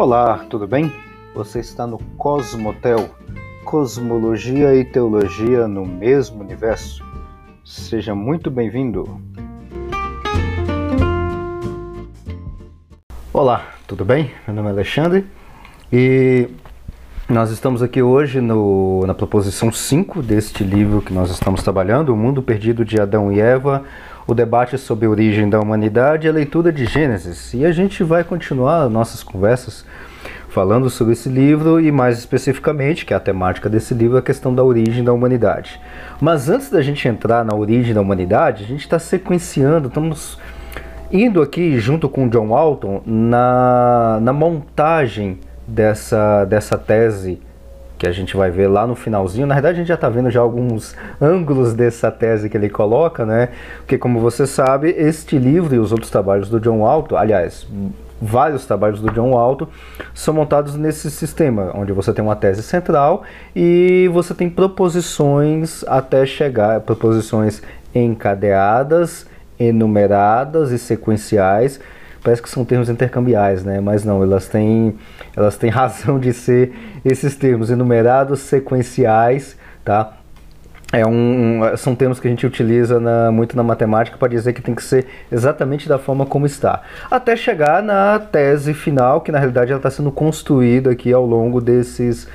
Olá, tudo bem? Você está no Cosmotel, Cosmologia e Teologia no mesmo universo. Seja muito bem-vindo. Olá, tudo bem? Meu nome é Alexandre e nós estamos aqui hoje no, na proposição 5 deste livro que nós estamos trabalhando, O Mundo Perdido de Adão e Eva, o debate sobre a origem da humanidade e a leitura de Gênesis. E a gente vai continuar nossas conversas falando sobre esse livro e mais especificamente, que é a temática desse livro, a questão da origem da humanidade. Mas antes da gente entrar na origem da humanidade, a gente está sequenciando, estamos indo aqui junto com John Walton na, na montagem dessa, dessa tese que a gente vai ver lá no finalzinho. Na verdade, a gente já está vendo já alguns ângulos dessa tese que ele coloca, né? Porque, como você sabe, este livro e os outros trabalhos do John Walton, aliás, vários trabalhos do John Walton são montados nesse sistema, onde você tem uma tese central e você tem proposições até chegar, proposições encadeadas, enumeradas e sequenciais parece que são termos intercambiais, né? Mas não, elas têm, elas têm razão de ser esses termos enumerados, sequenciais, tá? É um, são termos que a gente utiliza na, muito na matemática para dizer que tem que ser exatamente da forma como está. Até chegar na tese final, que na realidade ela está sendo construída aqui ao longo desses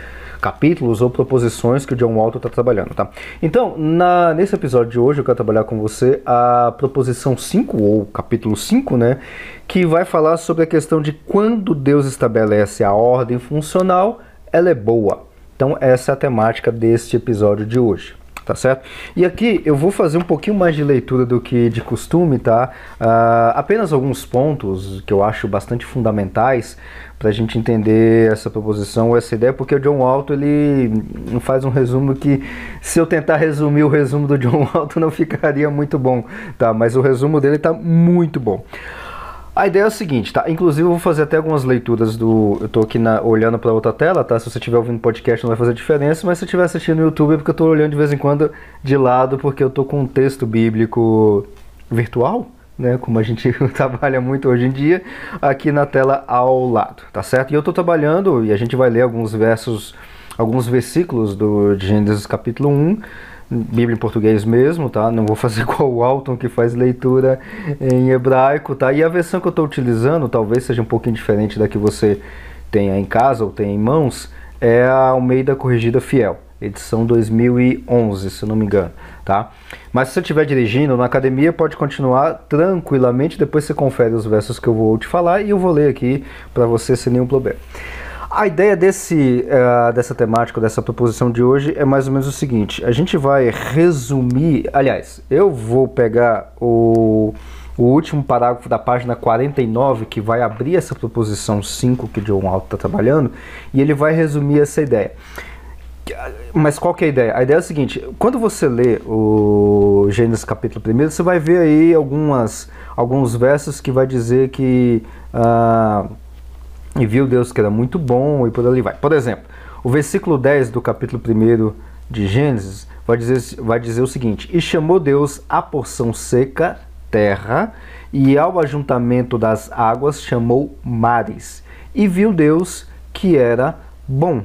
capítulos ou proposições que o John Walton está trabalhando, tá? Então, na, nesse episódio de hoje eu quero trabalhar com você a proposição 5, ou capítulo 5, né? Que vai falar sobre a questão de quando Deus estabelece a ordem funcional, ela é boa. Então, essa é a temática deste episódio de hoje tá certo? E aqui eu vou fazer um pouquinho mais de leitura do que de costume, tá? Uh, apenas alguns pontos que eu acho bastante fundamentais para a gente entender essa proposição ou essa ideia, porque o John Walton ele faz um resumo que, se eu tentar resumir o resumo do John Walton, não ficaria muito bom, tá? Mas o resumo dele está muito bom. A ideia é a seguinte, tá? Inclusive eu vou fazer até algumas leituras do. Eu tô aqui na, olhando para outra tela, tá? Se você estiver ouvindo podcast não vai fazer diferença, mas se estiver assistindo no YouTube é porque eu tô olhando de vez em quando de lado, porque eu tô com um texto bíblico virtual, né? Como a gente trabalha muito hoje em dia, aqui na tela ao lado, tá certo? E eu tô trabalhando, e a gente vai ler alguns versos, alguns versículos do Gênesis capítulo 1 Bíblia em português mesmo, tá? Não vou fazer com o Alton que faz leitura em hebraico, tá? E a versão que eu estou utilizando, talvez seja um pouquinho diferente da que você tenha em casa ou tenha em mãos, é a Almeida Corrigida Fiel, edição 2011, se não me engano, tá? Mas se você estiver dirigindo na academia, pode continuar tranquilamente, depois você confere os versos que eu vou te falar e eu vou ler aqui para você sem nenhum problema. A ideia desse, uh, dessa temática, dessa proposição de hoje é mais ou menos o seguinte: a gente vai resumir. Aliás, eu vou pegar o, o último parágrafo da página 49, que vai abrir essa proposição 5 que John Alto está trabalhando, e ele vai resumir essa ideia. Mas qual que é a ideia? A ideia é a seguinte: quando você lê o Gênesis capítulo 1, você vai ver aí algumas, alguns versos que vai dizer que. Uh, e viu Deus que era muito bom e por ali vai. Por exemplo, o versículo 10 do capítulo 1 de Gênesis vai dizer, vai dizer o seguinte: E chamou Deus a porção seca, terra, e ao ajuntamento das águas chamou mares. E viu Deus que era bom.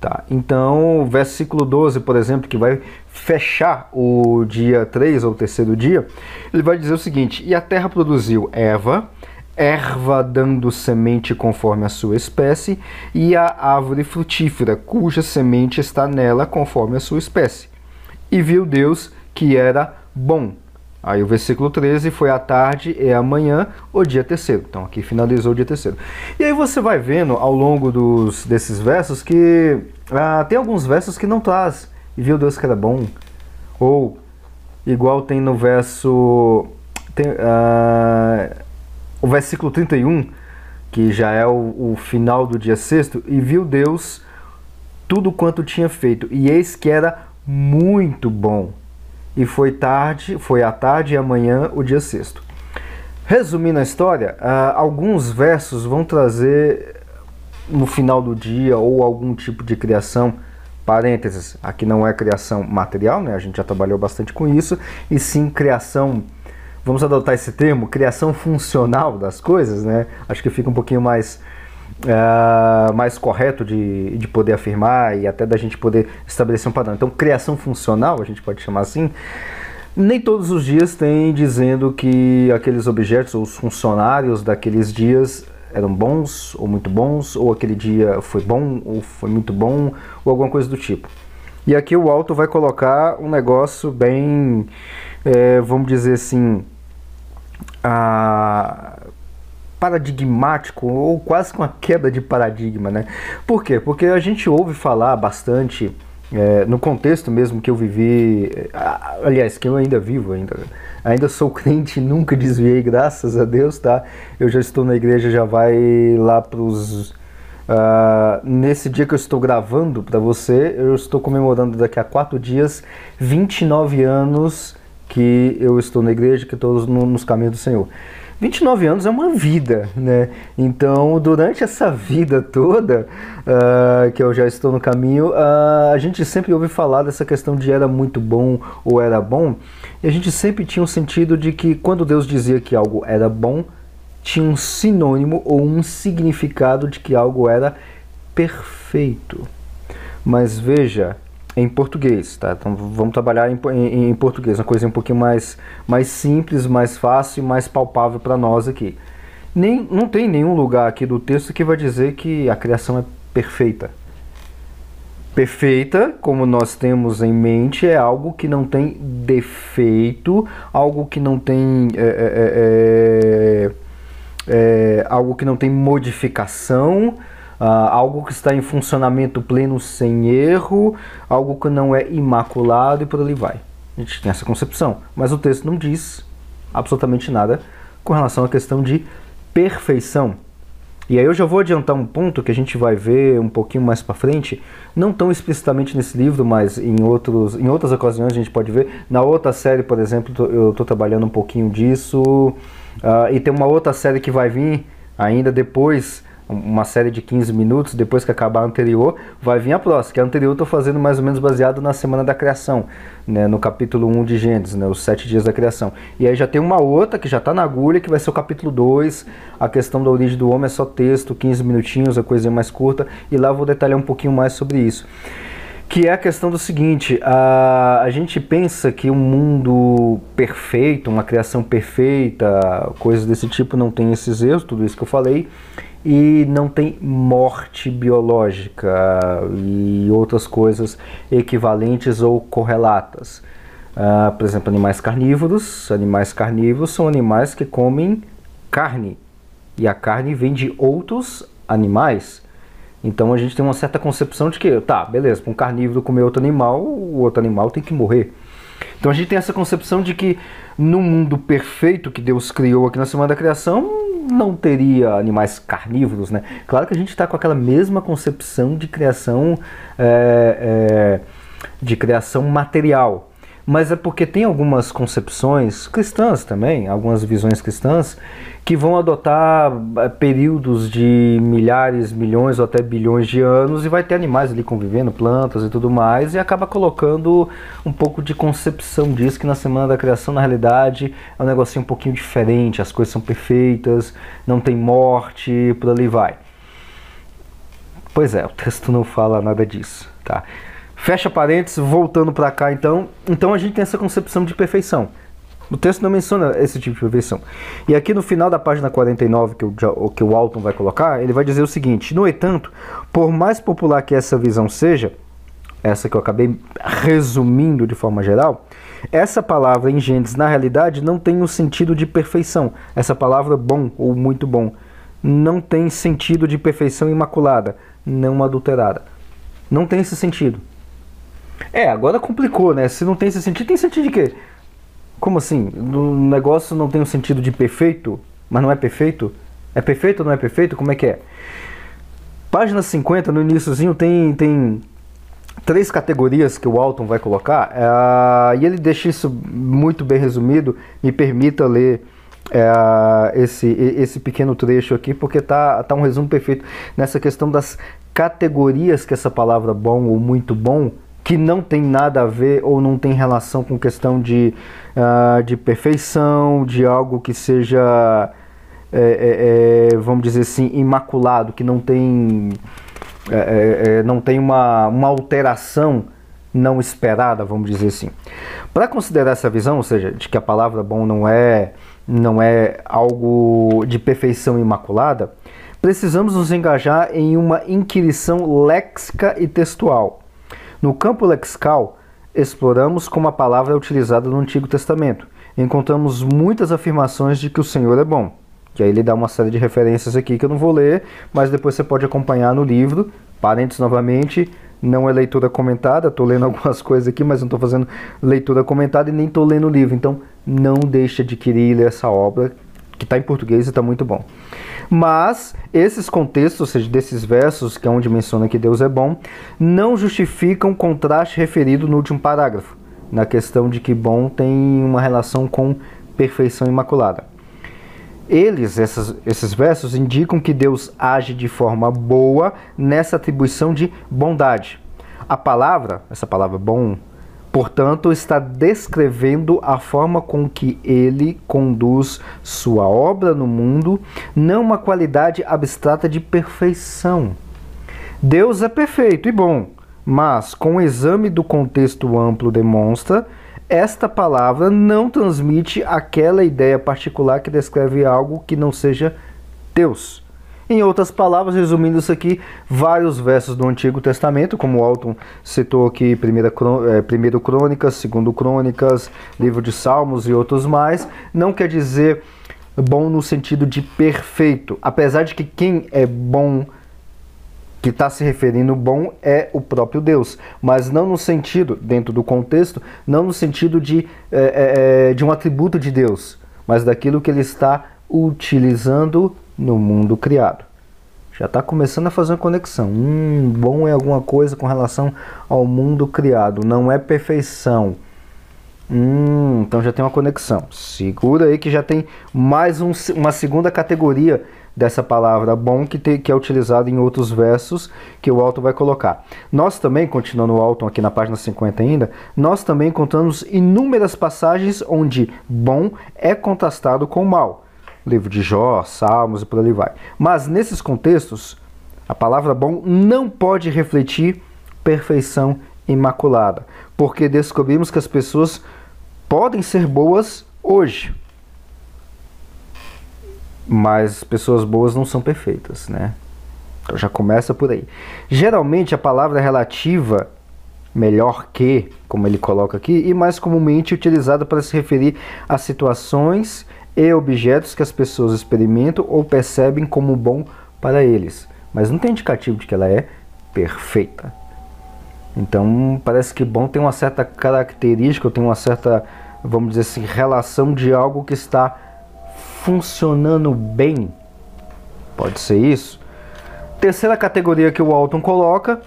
Tá? Então, versículo 12, por exemplo, que vai fechar o dia 3 ou o terceiro dia, ele vai dizer o seguinte: E a terra produziu erva, erva dando semente conforme a sua espécie, e a árvore frutífera, cuja semente está nela conforme a sua espécie. E viu Deus que era bom. Aí o versículo 13 foi a tarde e amanhã, o dia terceiro. Então aqui finalizou o dia terceiro. E aí você vai vendo ao longo dos, desses versos que ah, tem alguns versos que não traz. E viu Deus que era bom. Ou igual tem no verso. Tem, ah, o versículo 31, que já é o, o final do dia sexto, e viu Deus tudo quanto tinha feito, e eis que era muito bom. E foi tarde, foi à tarde e amanhã o dia sexto. Resumindo a história, uh, alguns versos vão trazer no final do dia ou algum tipo de criação, parênteses, aqui não é criação material, né? A gente já trabalhou bastante com isso, e sim criação vamos adotar esse termo, criação funcional das coisas, né? Acho que fica um pouquinho mais uh, mais correto de, de poder afirmar e até da gente poder estabelecer um padrão. Então, criação funcional, a gente pode chamar assim, nem todos os dias tem dizendo que aqueles objetos ou os funcionários daqueles dias eram bons ou muito bons, ou aquele dia foi bom ou foi muito bom, ou alguma coisa do tipo. E aqui o Alto vai colocar um negócio bem, é, vamos dizer assim, a, paradigmático ou quase com uma quebra de paradigma, né? Por quê? Porque a gente ouve falar bastante é, no contexto mesmo que eu vivi, é, aliás, que eu ainda vivo ainda, ainda sou crente, nunca desviei, graças a Deus, tá? Eu já estou na igreja, já vai lá para os Uh, nesse dia que eu estou gravando para você, eu estou comemorando daqui a quatro dias 29 anos que eu estou na igreja, que estou no, nos caminhos do Senhor. 29 anos é uma vida, né? Então, durante essa vida toda uh, que eu já estou no caminho, uh, a gente sempre ouve falar dessa questão de era muito bom ou era bom, e a gente sempre tinha um sentido de que quando Deus dizia que algo era bom, tinha um sinônimo ou um significado de que algo era perfeito. Mas veja, em português, tá? Então vamos trabalhar em, em, em, português, uma coisa um pouquinho mais, mais simples, mais fácil, mais palpável para nós aqui. Nem, não tem nenhum lugar aqui do texto que vai dizer que a criação é perfeita. Perfeita, como nós temos em mente, é algo que não tem defeito, algo que não tem é, é, é, algo que não tem modificação, Uh, algo que está em funcionamento pleno sem erro, algo que não é imaculado e por ali vai. A gente tem essa concepção, mas o texto não diz absolutamente nada com relação à questão de perfeição. E aí eu já vou adiantar um ponto que a gente vai ver um pouquinho mais para frente, não tão explicitamente nesse livro, mas em, outros, em outras ocasiões a gente pode ver. Na outra série, por exemplo, eu estou trabalhando um pouquinho disso, uh, e tem uma outra série que vai vir ainda depois uma série de 15 minutos, depois que acabar a anterior, vai vir a próxima, que a anterior eu estou fazendo mais ou menos baseado na Semana da Criação, né, no capítulo 1 de Gênesis, né, os sete dias da criação. E aí já tem uma outra que já está na agulha, que vai ser o capítulo 2, a questão da origem do homem é só texto, 15 minutinhos, a coisa mais curta, e lá eu vou detalhar um pouquinho mais sobre isso. Que é a questão do seguinte, a, a gente pensa que um mundo perfeito, uma criação perfeita, coisas desse tipo não tem esses erros, tudo isso que eu falei, e não tem morte biológica e outras coisas equivalentes ou correlatas. Uh, por exemplo, animais carnívoros. Animais carnívoros são animais que comem carne e a carne vem de outros animais. Então a gente tem uma certa concepção de que, tá, beleza, para um carnívoro comer outro animal, o outro animal tem que morrer. Então a gente tem essa concepção de que no mundo perfeito que Deus criou aqui na Semana da Criação, não teria animais carnívoros, né? Claro que a gente está com aquela mesma concepção de criação, é, é, de criação material, mas é porque tem algumas concepções cristãs também, algumas visões cristãs, que vão adotar é, períodos de milhares, milhões ou até bilhões de anos e vai ter animais ali convivendo, plantas e tudo mais, e acaba colocando um pouco de concepção disso, que na Semana da Criação, na realidade, é um negocinho um pouquinho diferente, as coisas são perfeitas, não tem morte, por ali vai. Pois é, o texto não fala nada disso, tá? Fecha parênteses, voltando para cá então. Então a gente tem essa concepção de perfeição. O texto não menciona esse tipo de perfeição. E aqui no final da página 49, que o, que o Alton vai colocar, ele vai dizer o seguinte: No entanto, por mais popular que essa visão seja, essa que eu acabei resumindo de forma geral, essa palavra em Gênesis, na realidade, não tem o um sentido de perfeição. Essa palavra bom ou muito bom não tem sentido de perfeição imaculada, não adulterada. Não tem esse sentido. É, agora complicou, né? Se não tem esse sentido, tem sentido de quê? Como assim? O negócio não tem um sentido de perfeito, mas não é perfeito? É perfeito ou não é perfeito? Como é que é? Página 50, no iníciozinho, tem, tem três categorias que o Alton vai colocar, é, e ele deixa isso muito bem resumido. Me permita ler é, esse, esse pequeno trecho aqui, porque tá, tá um resumo perfeito nessa questão das categorias que essa palavra bom ou muito bom que não tem nada a ver ou não tem relação com questão de, uh, de perfeição, de algo que seja é, é, é vamos dizer assim, imaculado, que não tem, é, não tem uma, uma alteração não esperada, vamos dizer assim. Para considerar essa visão, ou seja, de que a palavra bom não é, não é algo de perfeição imaculada, precisamos nos engajar em uma inquirição léxica e textual. No campo lexical, exploramos como a palavra é utilizada no Antigo Testamento. Encontramos muitas afirmações de que o Senhor é bom. Que aí ele dá uma série de referências aqui que eu não vou ler, mas depois você pode acompanhar no livro. Parênteses novamente, não é leitura comentada, estou lendo algumas coisas aqui, mas não estou fazendo leitura comentada e nem estou lendo o livro. Então não deixe de adquirir ler essa obra, que está em português e está muito bom. Mas esses contextos, ou seja, desses versos, que é onde menciona que Deus é bom, não justificam o contraste referido no último parágrafo, na questão de que bom tem uma relação com perfeição imaculada. Eles, essas, esses versos, indicam que Deus age de forma boa nessa atribuição de bondade. A palavra, essa palavra bom, portanto, está descrevendo a forma com que ele conduz sua obra no mundo, não uma qualidade abstrata de perfeição. Deus é perfeito e bom, mas com o exame do contexto amplo demonstra esta palavra não transmite aquela ideia particular que descreve algo que não seja Deus. Em outras palavras, resumindo isso aqui, vários versos do Antigo Testamento, como Alton citou aqui, primeira, é, Crônicas, segundo Crônicas, livro de Salmos e outros mais, não quer dizer bom no sentido de perfeito, apesar de que quem é bom que está se referindo bom é o próprio Deus, mas não no sentido, dentro do contexto, não no sentido de, é, é, de um atributo de Deus, mas daquilo que ele está utilizando no mundo criado. Já está começando a fazer uma conexão. Hum, bom é alguma coisa com relação ao mundo criado, não é perfeição. Hum, então já tem uma conexão. Segura aí que já tem mais um, uma segunda categoria dessa palavra bom que, te, que é utilizado em outros versos que o Alton vai colocar. Nós também, continuando o Alton aqui na página 50 ainda, nós também encontramos inúmeras passagens onde bom é contrastado com mal. Livro de Jó, Salmos e por ali vai. Mas nesses contextos, a palavra bom não pode refletir perfeição imaculada, porque descobrimos que as pessoas podem ser boas hoje, mas pessoas boas não são perfeitas, né? Então já começa por aí. Geralmente a palavra relativa, melhor que, como ele coloca aqui, e mais comumente utilizada para se referir a situações e objetos que as pessoas experimentam ou percebem como bom para eles, mas não tem indicativo de que ela é perfeita. Então parece que bom tem uma certa característica, tem uma certa, vamos dizer assim, relação de algo que está funcionando bem. Pode ser isso. Terceira categoria que o Walton coloca,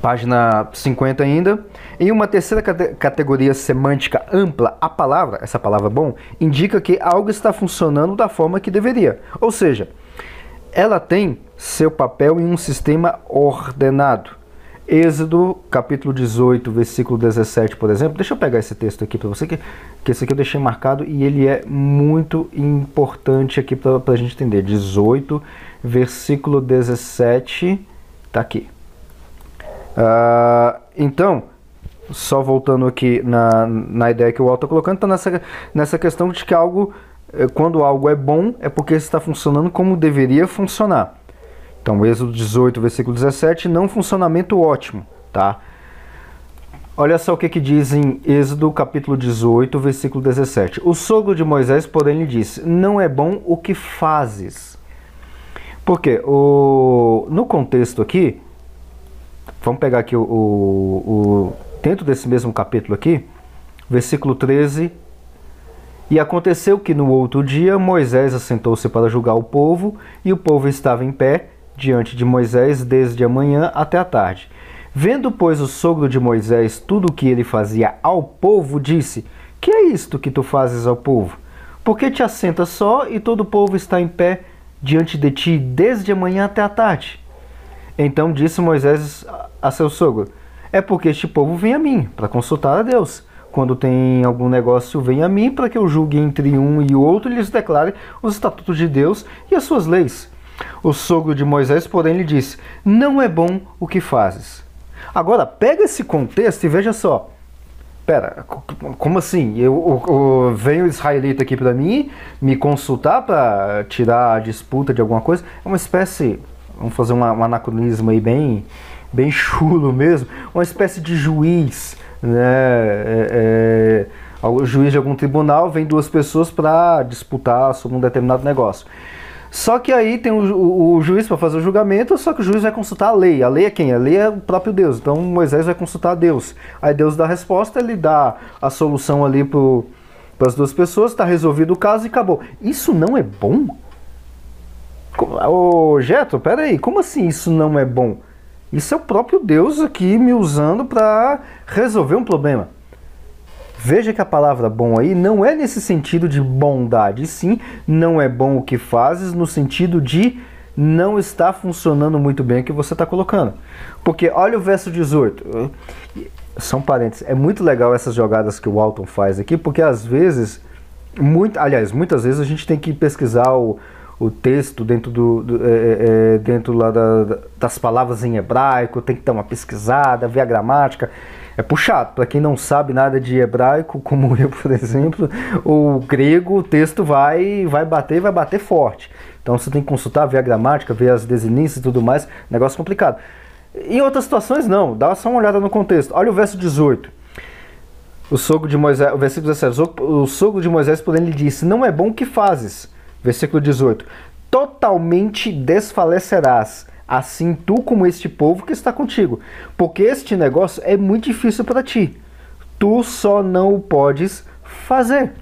página 50 ainda. Em uma terceira categoria semântica ampla, a palavra, essa palavra bom, indica que algo está funcionando da forma que deveria. Ou seja, ela tem seu papel em um sistema ordenado. Êxodo, capítulo 18, versículo 17, por exemplo. Deixa eu pegar esse texto aqui para você, que, que esse aqui eu deixei marcado e ele é muito importante aqui para a gente entender. 18, versículo 17, tá aqui. Uh, então, só voltando aqui na, na ideia que o Walter está colocando, está nessa, nessa questão de que algo, eh, quando algo é bom, é porque está funcionando como deveria funcionar. Então, Êxodo 18, versículo 17, não funcionamento ótimo, tá? Olha só o que, que diz em Êxodo capítulo 18, versículo 17. O sogro de Moisés, porém, lhe disse: Não é bom o que fazes. Porque o, no contexto aqui, vamos pegar aqui o, o, o dentro desse mesmo capítulo aqui, versículo 13. E aconteceu que no outro dia Moisés assentou-se para julgar o povo, e o povo estava em pé diante de Moisés desde a manhã até a tarde. Vendo, pois, o sogro de Moisés tudo o que ele fazia ao povo, disse: Que é isto que tu fazes ao povo? Por que te assentas só e todo o povo está em pé diante de ti desde a manhã até a tarde? Então disse Moisés a seu sogro: É porque este povo vem a mim para consultar a Deus. quando tem algum negócio, vem a mim para que eu julgue entre um e outro e lhes declare os estatutos de Deus e as suas leis. O sogro de Moisés, porém, lhe disse: Não é bom o que fazes. Agora, pega esse contexto e veja só. Pera, como assim? Eu, eu, eu venho israelita aqui para mim me consultar para tirar a disputa de alguma coisa? É uma espécie, vamos fazer um anacronismo aí bem, bem chulo mesmo, uma espécie de juiz, né? É, é, juiz de algum tribunal vem duas pessoas para disputar sobre um determinado negócio. Só que aí tem o, o, o juiz para fazer o julgamento, só que o juiz vai consultar a lei. A lei é quem? A lei é o próprio Deus. Então Moisés vai consultar a Deus. Aí Deus dá a resposta, ele dá a solução ali para as duas pessoas, está resolvido o caso e acabou. Isso não é bom? Ô Geto, peraí, como assim isso não é bom? Isso é o próprio Deus aqui me usando para resolver um problema. Veja que a palavra bom aí não é nesse sentido de bondade, sim, não é bom o que fazes no sentido de não está funcionando muito bem o que você está colocando. Porque olha o verso 18. São parênteses. É muito legal essas jogadas que o Walton faz aqui, porque às vezes, muito, aliás, muitas vezes a gente tem que pesquisar o, o texto dentro do, do é, é, é dentro lá da, das palavras em hebraico, tem que dar uma pesquisada, ver a gramática é puxado. Para quem não sabe nada de hebraico, como eu, por exemplo, o grego, o texto vai, vai bater vai bater forte. Então você tem que consultar, ver a gramática, ver as desinências e tudo mais, negócio complicado. Em outras situações, não, dá só uma olhada no contexto. Olha o verso 18. O sogro de Moisés, o versículo 17, o sogro de Moisés, porém, lhe disse: Não é bom o que fazes. Versículo 18: Totalmente desfalecerás assim tu como este povo que está contigo. Porque este negócio é muito difícil para ti. Tu só não o podes fazer.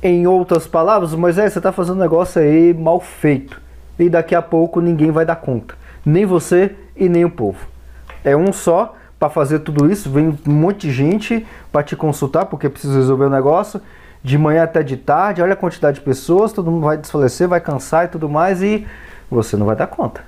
Em outras palavras, Moisés, você está fazendo um negócio aí mal feito. E daqui a pouco ninguém vai dar conta. Nem você e nem o povo. É um só para fazer tudo isso. Vem um monte de gente para te consultar porque precisa resolver o negócio. De manhã até de tarde, olha a quantidade de pessoas, todo mundo vai desfalecer, vai cansar e tudo mais, e você não vai dar conta.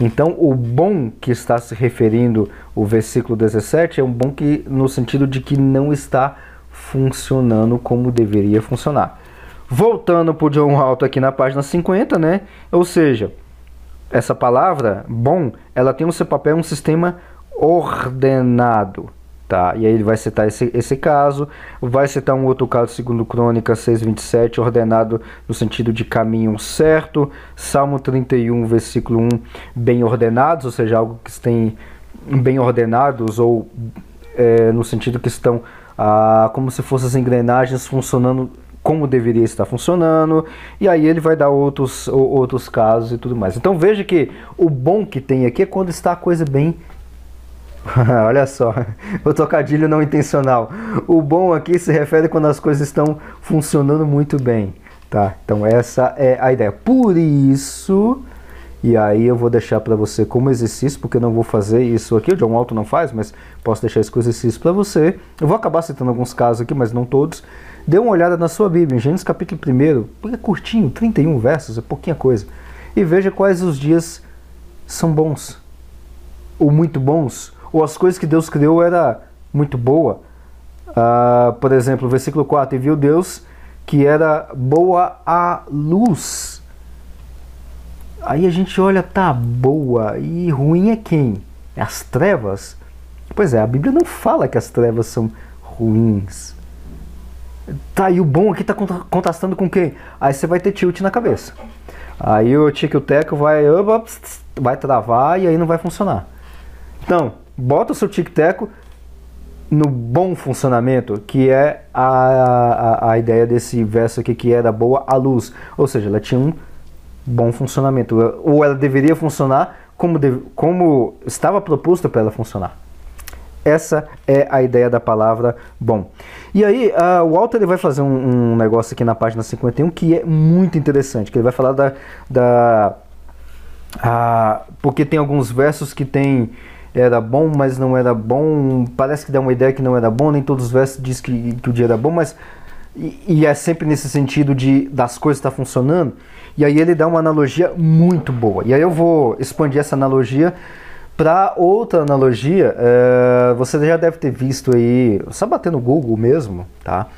Então, o bom que está se referindo o versículo 17 é um bom que no sentido de que não está funcionando como deveria funcionar. Voltando para o John Alto aqui na página 50, né? Ou seja, essa palavra bom, ela tem o seu papel um sistema ordenado. Tá, e aí ele vai citar esse, esse caso, vai citar um outro caso, segundo Crônica 6,27, ordenado no sentido de caminho certo, Salmo 31, versículo 1, bem ordenados, ou seja, algo que tem bem ordenados, ou é, no sentido que estão ah, como se fossem as engrenagens funcionando como deveria estar funcionando, e aí ele vai dar outros, outros casos e tudo mais. Então veja que o bom que tem aqui é quando está a coisa bem Olha só, o trocadilho não intencional. O bom aqui se refere quando as coisas estão funcionando muito bem, tá? Então essa é a ideia. Por isso, e aí eu vou deixar para você como exercício, porque eu não vou fazer isso aqui, o John Walton não faz, mas posso deixar esse exercício para você. Eu vou acabar citando alguns casos aqui, mas não todos. Dê uma olhada na sua Bíblia, em Gênesis capítulo 1, porque é curtinho, 31 versos, é pouquinha coisa. E veja quais os dias são bons, ou muito bons, ou as coisas que Deus criou era muito boa. Uh, por exemplo, versículo 4, e viu Deus que era boa a luz. Aí a gente olha, tá boa, e ruim é quem? É as trevas? Pois é, a Bíblia não fala que as trevas são ruins. Tá, e o bom aqui tá contrastando com quem? Aí você vai ter tilt na cabeça. Aí o tic o teco vai, vai travar e aí não vai funcionar. Então, bota o seu tic-teco no bom funcionamento, que é a, a, a, ideia desse verso aqui, que era boa a luz. Ou seja, ela tinha um bom funcionamento. Ou ela deveria funcionar como, deve, como estava proposto para ela funcionar. Essa é a ideia da palavra bom. E aí, uh, o Walter ele vai fazer um, um, negócio aqui na página 51 que é muito interessante, que ele vai falar da... da uh, porque tem alguns versos que tem era bom, mas não era bom. Parece que dá uma ideia que não era bom, nem todos os versos diz que, que o dia era bom, mas e, e, é sempre nesse sentido de das coisas estar tá funcionando. E aí ele dá uma analogia muito boa. E aí eu vou expandir essa analogia Para outra analogia, é, você já deve ter visto aí, só bater no Google mesmo, tá?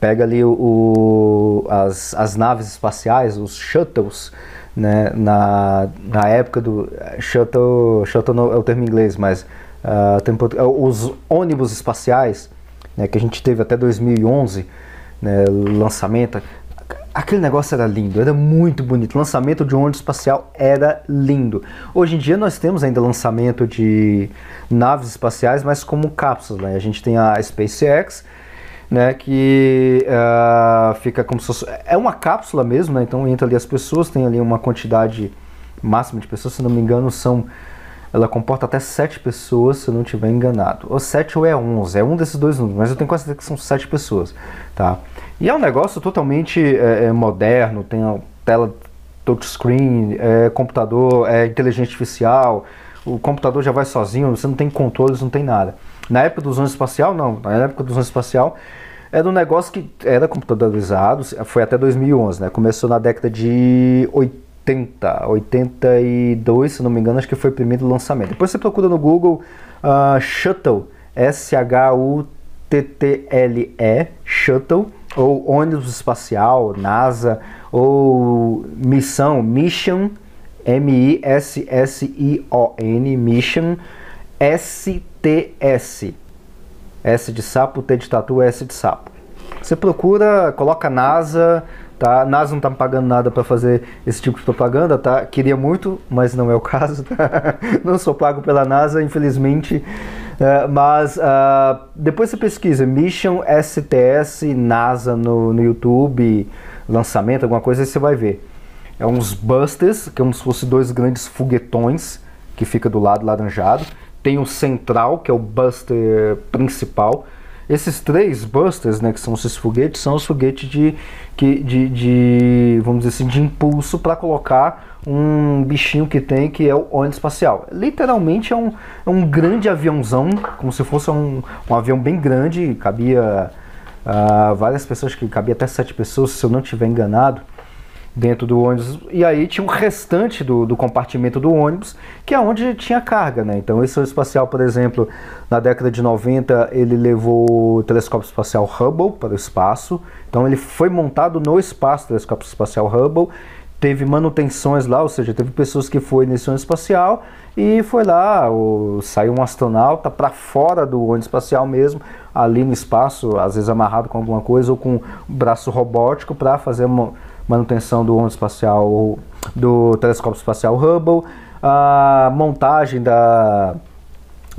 Pega ali o, o as, as naves espaciais, os shuttles, né? Na, na época do shuttle, shuttle é o termo em inglês, mas uh, tem, os ônibus espaciais, né? Que a gente teve até 2011, né? Lançamento aquele negócio era lindo, era muito bonito. Lançamento de um ônibus espacial era lindo. Hoje em dia nós temos ainda lançamento de naves espaciais, mas como cápsulas. Né? A gente tem a SpaceX, né, que uh, fica como se fosse, é uma cápsula mesmo, né? Então entra ali as pessoas, tem ali uma quantidade máxima de pessoas, se não me engano, são ela comporta até sete pessoas, se eu não estiver enganado. Ou sete ou é onze, é um desses dois números, mas eu tenho quase certeza que são sete pessoas, tá? E é um negócio totalmente é moderno, tem a tela touchscreen, é, computador, é inteligência artificial, o computador já vai sozinho, você não tem controles, não tem nada. Na época do ônibus espacial, não. Na época do ônibus espacial era um negócio que era computadorizado, foi até 2011, né? Começou na década de 80, 82, se não me engano, acho que foi o primeiro lançamento. Depois você procura no Google uh, Shuttle, S-H-U-T-T-L-E, Shuttle, ou ônibus espacial, NASA, ou missão, Mission, M-I-S-S-I-O-N, Mission, STS. S de sapo, T de tatu, S de sapo. Você procura, coloca NASA, tá? NASA não tá me pagando nada para fazer esse tipo de propaganda, tá? Queria muito, mas não é o caso, tá? Não sou pago pela NASA, infelizmente. Uh, mas uh, depois você pesquisa Mission STS NASA no, no YouTube, lançamento, alguma coisa, aí você vai ver. É uns busters, que é como se fossem dois grandes foguetões que fica do lado laranjado. Tem o central, que é o buster principal. Esses três busters, né, que são esses foguetes, são os foguetes de, de, de, de vamos dizer assim, de impulso para colocar um bichinho que tem que é o ônibus espacial. Literalmente é um, é um grande aviãozão, como se fosse um, um avião bem grande, cabia uh, várias pessoas, que cabia até sete pessoas, se eu não estiver enganado, dentro do ônibus. E aí tinha o restante do, do compartimento do ônibus, que é onde tinha carga, né? Então esse espacial, por exemplo, na década de 90, ele levou o telescópio espacial Hubble para o espaço. Então ele foi montado no espaço, o telescópio espacial Hubble, teve manutenções lá, ou seja, teve pessoas que foi nesse ônibus espacial e foi lá, o, saiu um astronauta para fora do ônibus espacial mesmo, ali no espaço, às vezes amarrado com alguma coisa ou com um braço robótico para fazer uma manutenção do ônibus espacial, do telescópio espacial Hubble, a montagem da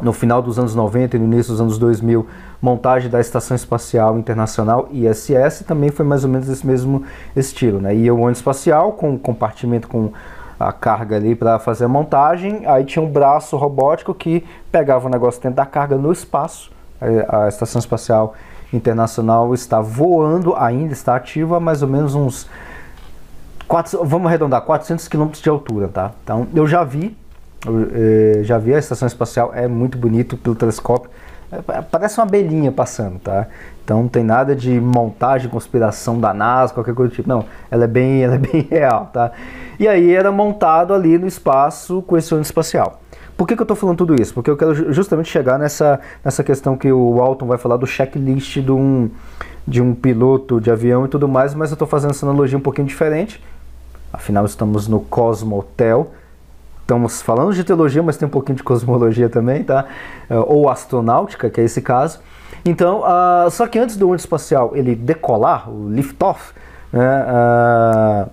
no final dos anos 90 e no início dos anos 2000 montagem da Estação Espacial Internacional ISS também foi mais ou menos esse mesmo estilo, né? Ia o ônibus espacial com compartimento com a carga ali para fazer a montagem, aí tinha um braço robótico que pegava o negócio dentro da carga no espaço. A Estação Espacial Internacional está voando, ainda está ativa, mais ou menos uns 4, vamos arredondar 400 quilômetros de altura, tá? Então eu já vi, eu, eh, já vi a estação espacial, é muito bonito pelo telescópio. É, parece uma abelhinha passando, tá? Então não tem nada de montagem, conspiração da NASA, qualquer coisa do tipo. Não, ela é bem, ela é bem real, tá? E aí era montado ali no espaço com esse ônibus espacial. Por que, que eu estou falando tudo isso? Porque eu quero justamente chegar nessa, nessa questão que o Alton vai falar do checklist de um, de um piloto de avião e tudo mais, mas eu estou fazendo essa analogia um pouquinho diferente. Afinal, estamos no Cosmo Hotel, estamos falando de teologia, mas tem um pouquinho de cosmologia também, tá? É, ou astronáutica, que é esse caso. Então, uh, só que antes do ônibus espacial ele decolar, o liftoff, né, uh,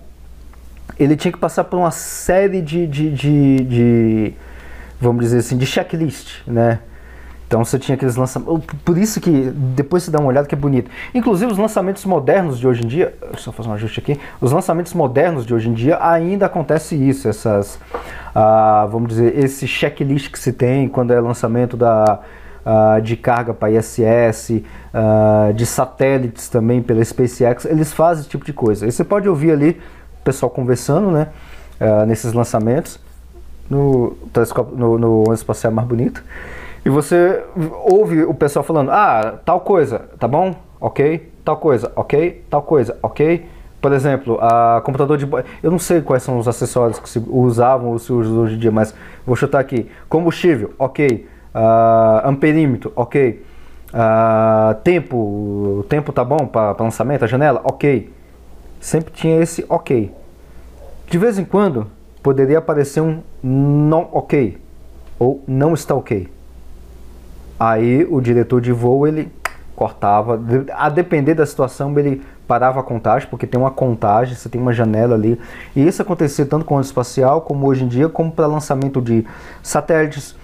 ele tinha que passar por uma série de, de, de, de, vamos dizer assim, de checklist, né? Então você tinha aqueles lançamentos. Por isso que depois você dá uma olhada que é bonito. Inclusive os lançamentos modernos de hoje em dia. Eu fazer um ajuste aqui. Os lançamentos modernos de hoje em dia ainda acontece isso. Essas. Ah, vamos dizer, esse checklist que se tem quando é lançamento da. Uh, de carga para ISS, uh, de satélites também pela SpaceX, eles fazem esse tipo de coisa. E você pode ouvir ali o pessoal conversando né, nesses lançamentos no telescópio, no, no espacial mais bonito. E você ouve o pessoal falando: ah, tal coisa, tá bom? Ok? Tal coisa, ok? Tal coisa, ok? Por exemplo, a computador de. Eu não sei quais são os acessórios que se usavam ou se usam hoje em dia, mas vou chutar aqui. Combustível, ok. Uh, amperímetro, ok. Uh, tempo, o tempo tá bom para lançamento, a janela, ok. Sempre tinha esse ok. De vez em quando poderia aparecer um não ok ou não está ok. Aí o diretor de voo ele cortava, a depender da situação ele parava a contagem, porque tem uma contagem, você tem uma janela ali. E isso acontecia tanto com o espacial, como hoje em dia, como para lançamento de satélites,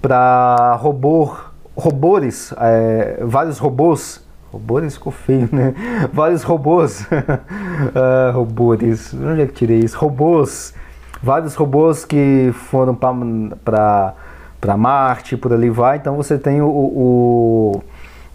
para robô, robôs, é, vários robôs. Robôs ficou feio, né? Vários robôs. ah, robôs, onde é que tirei isso? Robôs. Vários robôs que foram para Marte, por ali vai. Então você tem o, o,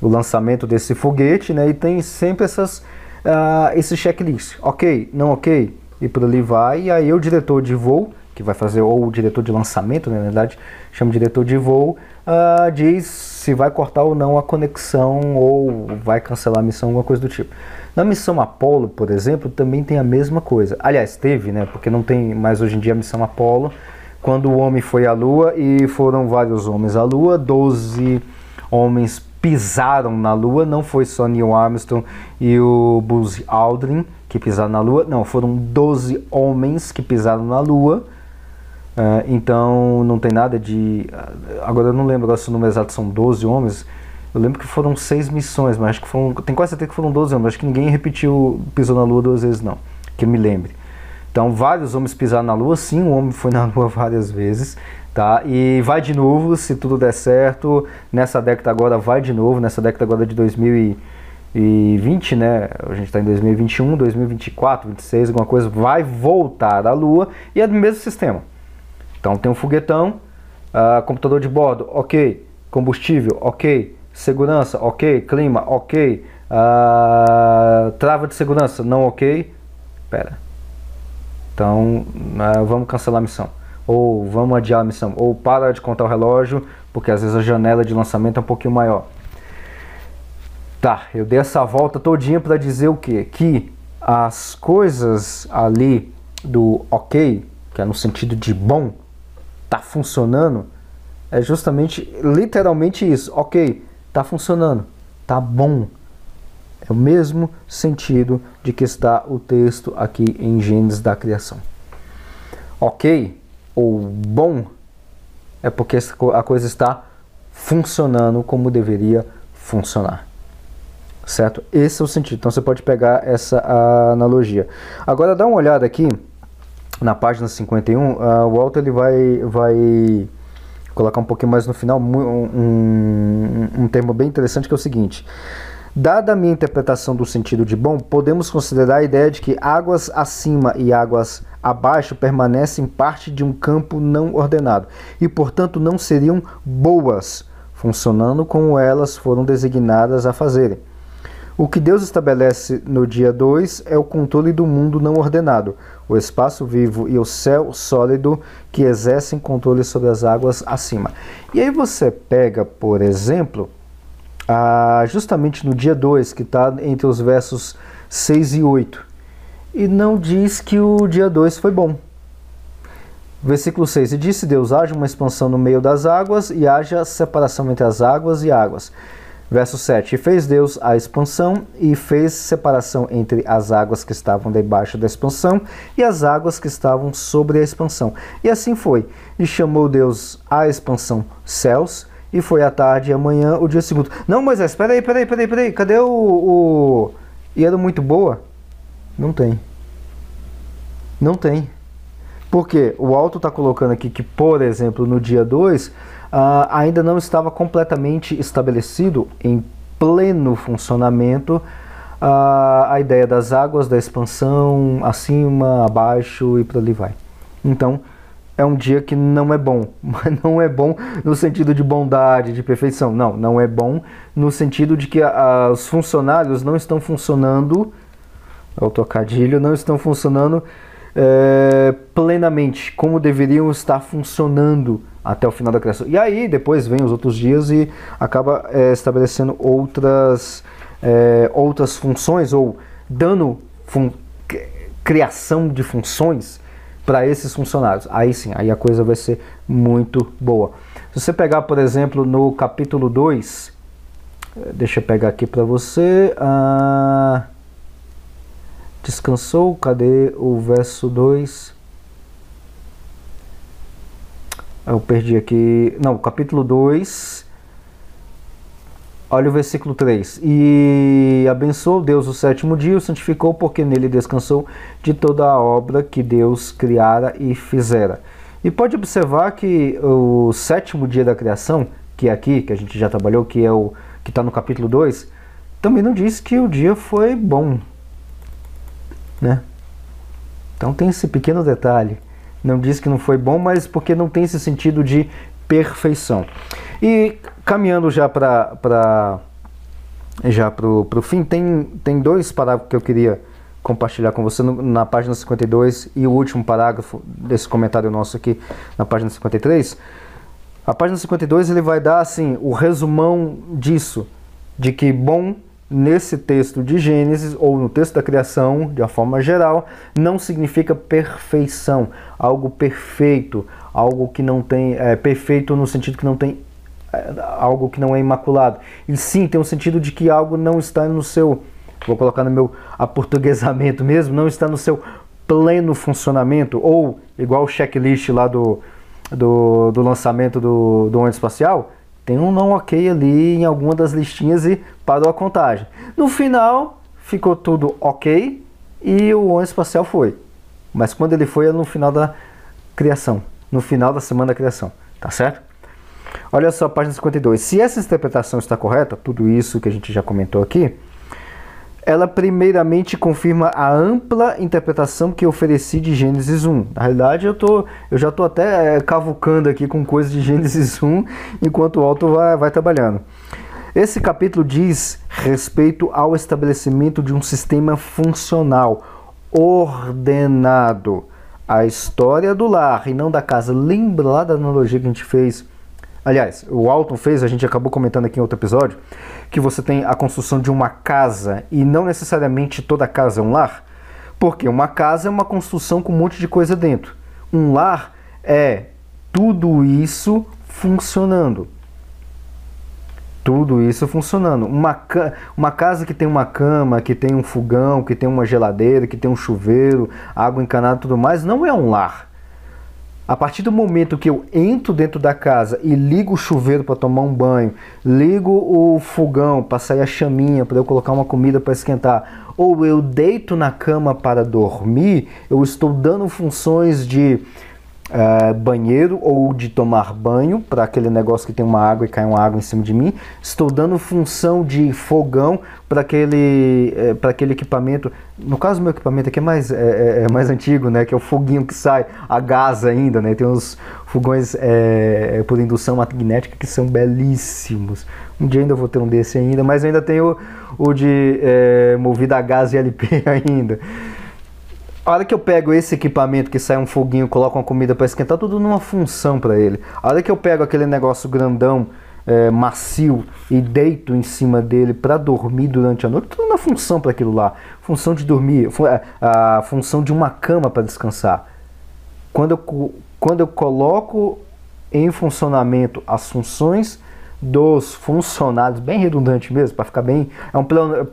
o lançamento desse foguete, né? E tem sempre essas, uh, esse checklist. Ok, não ok, e por ali vai. E aí o diretor de voo, que vai fazer, ou o diretor de lançamento, né, na verdade, chama diretor de voo, uh, diz se vai cortar ou não a conexão ou vai cancelar a missão, alguma coisa do tipo. Na missão Apollo, por exemplo, também tem a mesma coisa. Aliás, teve, né? Porque não tem mais hoje em dia a missão Apollo. Quando o homem foi à Lua e foram vários homens à Lua, 12 homens pisaram na Lua, não foi só Neil Armstrong e o Buzz Aldrin que pisaram na Lua, não, foram 12 homens que pisaram na Lua. Uh, então não tem nada de. Agora eu não lembro se o número exato são 12 homens. Eu lembro que foram seis missões, mas acho que foram. Tem quase certeza que foram 12 homens. Acho que ninguém repetiu, pisou na Lua duas vezes, não. Que eu me lembre. Então, vários homens pisaram na Lua, sim, um homem foi na Lua várias vezes. Tá? E vai de novo, se tudo der certo, nessa década agora vai de novo, nessa década agora de 2020, né? A gente está em 2021, 2024, 2026, alguma coisa, vai voltar à Lua e é do mesmo sistema. Então tem um foguetão, uh, computador de bordo, ok, combustível, ok, segurança, ok, clima, ok, uh, trava de segurança, não ok, pera. Então uh, vamos cancelar a missão ou vamos adiar a missão, ou para de contar o relógio, porque às vezes a janela de lançamento é um pouquinho maior. Tá, eu dei essa volta todinha para dizer o quê? Que as coisas ali do ok, que é no sentido de bom, tá funcionando, é justamente, literalmente isso. Ok, tá funcionando, tá bom. O mesmo sentido de que está o texto aqui em Gênesis da criação. Ok, ou bom, é porque a coisa está funcionando como deveria funcionar. Certo? Esse é o sentido. Então você pode pegar essa analogia. Agora dá uma olhada aqui na página 51. Uh, o Walter ele vai, vai colocar um pouquinho mais no final um, um, um termo bem interessante que é o seguinte. Dada a minha interpretação do sentido de bom, podemos considerar a ideia de que águas acima e águas abaixo permanecem parte de um campo não ordenado e, portanto, não seriam boas, funcionando como elas foram designadas a fazerem. O que Deus estabelece no dia 2 é o controle do mundo não ordenado, o espaço vivo e o céu sólido que exercem controle sobre as águas acima. E aí você pega, por exemplo, ah, justamente no dia 2, que está entre os versos 6 e 8. E não diz que o dia 2 foi bom. Versículo 6: E disse Deus: haja uma expansão no meio das águas, e haja separação entre as águas e águas. Verso 7: E fez Deus a expansão, e fez separação entre as águas que estavam debaixo da expansão e as águas que estavam sobre a expansão. E assim foi. E chamou Deus a expansão céus, e foi à tarde e amanhã o dia segundo. Não, Moisés, peraí, peraí, peraí, peraí, cadê o, o... E era muito boa? Não tem. Não tem. Porque o Alto está colocando aqui que, por exemplo, no dia 2, uh, ainda não estava completamente estabelecido em pleno funcionamento uh, a ideia das águas, da expansão, acima, abaixo e por ali vai. Então, é um dia que não é bom. Mas não é bom no sentido de bondade, de perfeição. Não, não é bom no sentido de que a, os funcionários não estão funcionando, o trocadilho, não estão funcionando é, plenamente como deveriam estar funcionando até o final da criação. E aí depois vem os outros dias e acaba é, estabelecendo outras, é, outras funções ou dando fun criação de funções para esses funcionários. Aí sim, aí a coisa vai ser muito boa. Se você pegar, por exemplo, no capítulo 2, eh, deixa eu pegar aqui para você. Ah, descansou, cadê o verso 2? Eu perdi aqui. Não, capítulo 2. Olha o versículo 3. E abençoou Deus o sétimo dia, o santificou, porque nele descansou de toda a obra que Deus criara e fizera. E pode observar que o sétimo dia da criação, que é aqui, que a gente já trabalhou, que é o que está no capítulo 2, também não diz que o dia foi bom. Né? Então tem esse pequeno detalhe. Não diz que não foi bom, mas porque não tem esse sentido de perfeição. E caminhando já para já para o fim, tem, tem dois parágrafos que eu queria compartilhar com você no, na página 52 e o último parágrafo desse comentário nosso aqui na página 53. A página 52 ele vai dar assim o resumão disso, de que bom nesse texto de Gênesis ou no texto da criação, de uma forma geral, não significa perfeição, algo perfeito, algo que não tem é, perfeito no sentido que não tem algo que não é imaculado. E sim, tem um sentido de que algo não está no seu, vou colocar no meu aportuguesamento mesmo, não está no seu pleno funcionamento, ou igual o checklist lá do, do, do lançamento do, do ônibus espacial, tem um não ok ali em alguma das listinhas e parou a contagem. No final, ficou tudo ok e o ônibus espacial foi. Mas quando ele foi, é no final da criação, no final da semana da criação, tá certo? Olha só, página 52. Se essa interpretação está correta, tudo isso que a gente já comentou aqui, ela primeiramente confirma a ampla interpretação que ofereci de Gênesis 1. Na realidade, eu, tô, eu já estou até é, cavucando aqui com coisas de Gênesis 1 enquanto o Alto vai, vai trabalhando. Esse capítulo diz respeito ao estabelecimento de um sistema funcional, ordenado. A história do lar e não da casa. Lembra lá da analogia que a gente fez Aliás, o Alton fez, a gente acabou comentando aqui em outro episódio, que você tem a construção de uma casa e não necessariamente toda casa é um lar. Porque uma casa é uma construção com um monte de coisa dentro. Um lar é tudo isso funcionando. Tudo isso funcionando. Uma, uma casa que tem uma cama, que tem um fogão, que tem uma geladeira, que tem um chuveiro, água encanada e tudo mais, não é um lar a partir do momento que eu entro dentro da casa e ligo o chuveiro para tomar um banho, ligo o fogão para sair a chaminha para eu colocar uma comida para esquentar, ou eu deito na cama para dormir, eu estou dando funções de uh, banheiro ou de tomar banho, para aquele negócio que tem uma água e cai uma água em cima de mim. Estou dando função de fogão para aquele, uh, para aquele equipamento. No caso, meu equipamento aqui é mais, é, é, é, mais antigo, né? Que é o foguinho que sai a gás ainda, né? Tem uns fogões é, por indução magnética que são belíssimos. Um dia ainda vou ter um desse ainda, mas ainda tenho o de é, movido a gás e LP ainda. A hora que eu pego esse equipamento que sai um foguinho, coloco uma comida para esquentar, tudo numa função para ele. A hora que eu pego aquele negócio grandão, é, macio e deito em cima dele para dormir durante a noite, tudo na função para aquilo lá. Função de dormir, é, a função de uma cama para descansar. Quando eu, quando eu coloco em funcionamento as funções dos funcionários, bem redundante mesmo, para ficar bem. É um,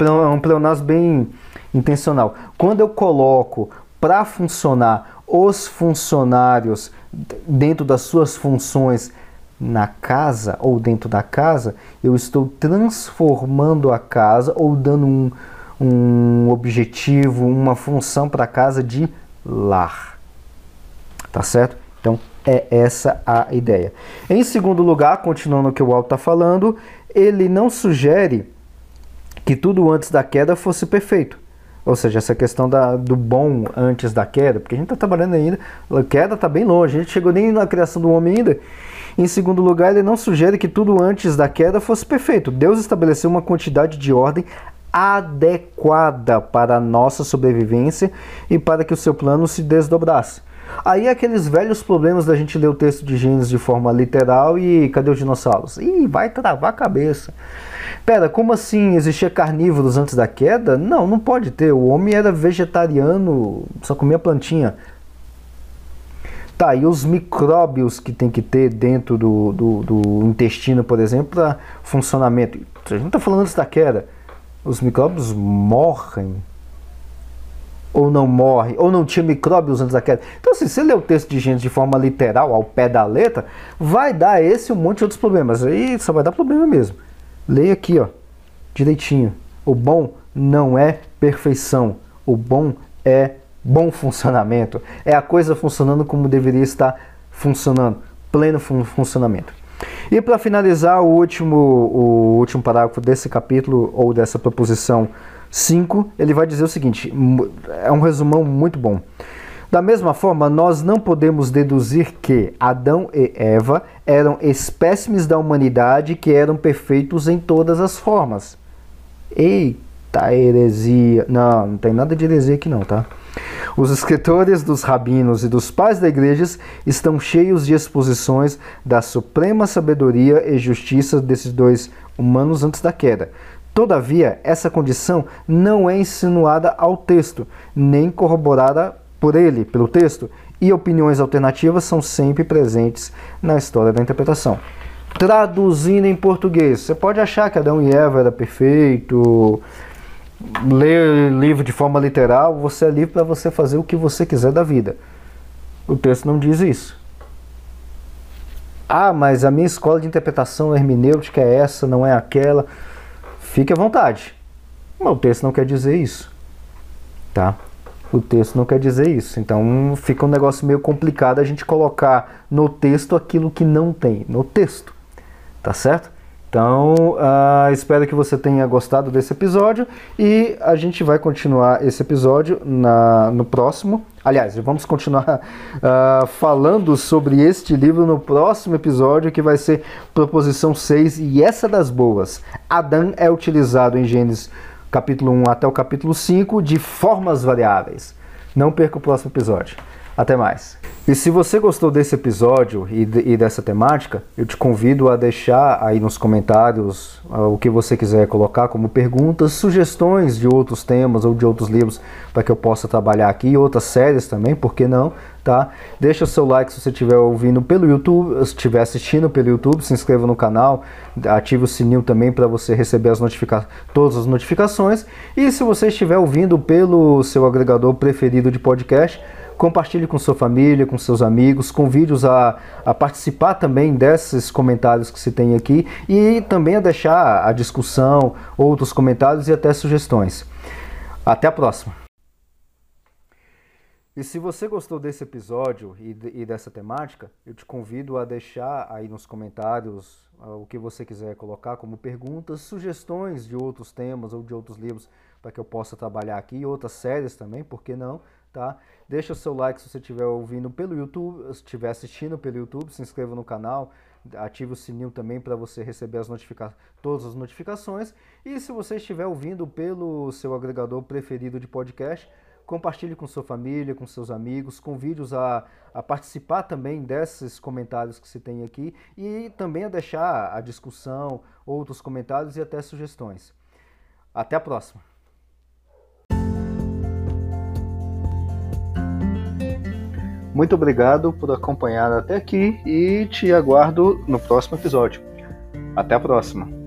é um pleonasmo bem intencional. Quando eu coloco para funcionar os funcionários dentro das suas funções na casa ou dentro da casa, eu estou transformando a casa ou dando um, um objetivo, uma função para a casa de lar. Tá certo? Então é essa a ideia. Em segundo lugar, continuando o que o Alto está falando, ele não sugere que tudo antes da queda fosse perfeito. Ou seja, essa questão da, do bom antes da queda, porque a gente está trabalhando ainda, a queda está bem longe, a gente chegou nem na criação do homem ainda. Em segundo lugar, ele não sugere que tudo antes da queda fosse perfeito. Deus estabeleceu uma quantidade de ordem adequada para a nossa sobrevivência e para que o seu plano se desdobrasse. Aí aqueles velhos problemas da gente ler o texto de Gênesis de forma literal e cadê os dinossauros? Ih, vai travar a cabeça. Pera, como assim existia carnívoros antes da queda? Não, não pode ter. O homem era vegetariano, só comia plantinha. Tá, e os micróbios que tem que ter dentro do, do, do intestino, por exemplo, para funcionamento? A gente está falando antes da queda. Os micróbios morrem. Ou não morrem, ou não tinha micróbios antes da queda. Então, assim, se você ler o texto de Gênesis de forma literal, ao pé da letra, vai dar esse e um monte de outros problemas. Aí só vai dar problema mesmo. Leia aqui, ó, direitinho. O bom não é perfeição. O bom é bom funcionamento. É a coisa funcionando como deveria estar funcionando, pleno fun funcionamento. E para finalizar, o último, o último parágrafo desse capítulo, ou dessa proposição 5, ele vai dizer o seguinte: é um resumão muito bom. Da mesma forma, nós não podemos deduzir que Adão e Eva eram espécimes da humanidade que eram perfeitos em todas as formas. Eita heresia! Não, não tem nada de heresia aqui não, tá? Os escritores dos rabinos e dos pais da igreja estão cheios de exposições da suprema sabedoria e justiça desses dois humanos antes da queda. Todavia, essa condição não é insinuada ao texto, nem corroborada por ele, pelo texto, e opiniões alternativas são sempre presentes na história da interpretação. Traduzindo em português, você pode achar que Adão e Eva era perfeito, ler livro de forma literal, você é livre para você fazer o que você quiser da vida. O texto não diz isso. Ah, mas a minha escola de interpretação hermenêutica é essa, não é aquela. Fique à vontade. Mas o texto não quer dizer isso. Tá? O texto não quer dizer isso. Então fica um negócio meio complicado a gente colocar no texto aquilo que não tem no texto. Tá certo? Então, uh, espero que você tenha gostado desse episódio e a gente vai continuar esse episódio na, no próximo. Aliás, vamos continuar uh, falando sobre este livro no próximo episódio, que vai ser Proposição 6 e essa das boas. Adão é utilizado em Gênesis capítulo 1 até o capítulo 5 de formas variáveis. Não perca o próximo episódio. Até mais. E se você gostou desse episódio e, e, dessa temática, eu te convido a deixar aí nos comentários uh, o que você quiser colocar como perguntas, sugestões de outros temas ou de outros livros para que eu possa trabalhar aqui, outras séries também, por que não, tá? Deixa o seu like se você estiver ouvindo pelo YouTube, se estiver assistindo pelo YouTube, se inscreva no canal, ative o sininho também para você receber as todas as notificações. E se você estiver ouvindo pelo seu agregador preferido de podcast, Compartilhe com sua família, com seus amigos, convide-os a, a participar também desses comentários que se tem aqui e também a deixar a discussão, outros comentários e até sugestões. Até a próxima! E se você gostou desse episódio e, e, dessa temática, eu te convido a deixar aí nos comentários uh, o que você quiser colocar como perguntas, sugestões de outros temas ou de outros livros para que eu possa trabalhar aqui, outras séries também, por que não? tá? Deixa o seu like se você estiver ouvindo pelo YouTube, se estiver assistindo pelo YouTube, se inscreva no canal, ative o sininho também para você receber as notifica todas as notificações. E se você estiver ouvindo pelo seu agregador preferido de podcast, compartilhe com sua família, com seus amigos, convide-os a, a participar também desses comentários que se tem aqui e também a deixar a discussão, outros comentários e até sugestões. Até a próxima! Muito obrigado por acompanhar até aqui e te aguardo no próximo episódio. Até a próxima!